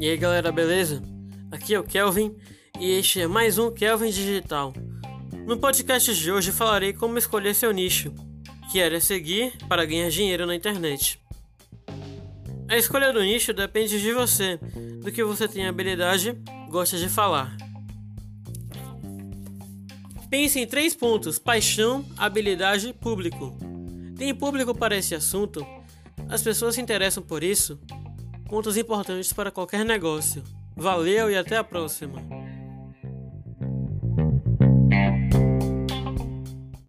E aí galera, beleza? Aqui é o Kelvin e este é mais um Kelvin Digital. No podcast de hoje falarei como escolher seu nicho, que era seguir para ganhar dinheiro na internet. A escolha do nicho depende de você, do que você tem habilidade, gosta de falar. Pense em três pontos: paixão, habilidade, público. Tem público para esse assunto? As pessoas se interessam por isso? Pontos importantes para qualquer negócio. Valeu e até a próxima!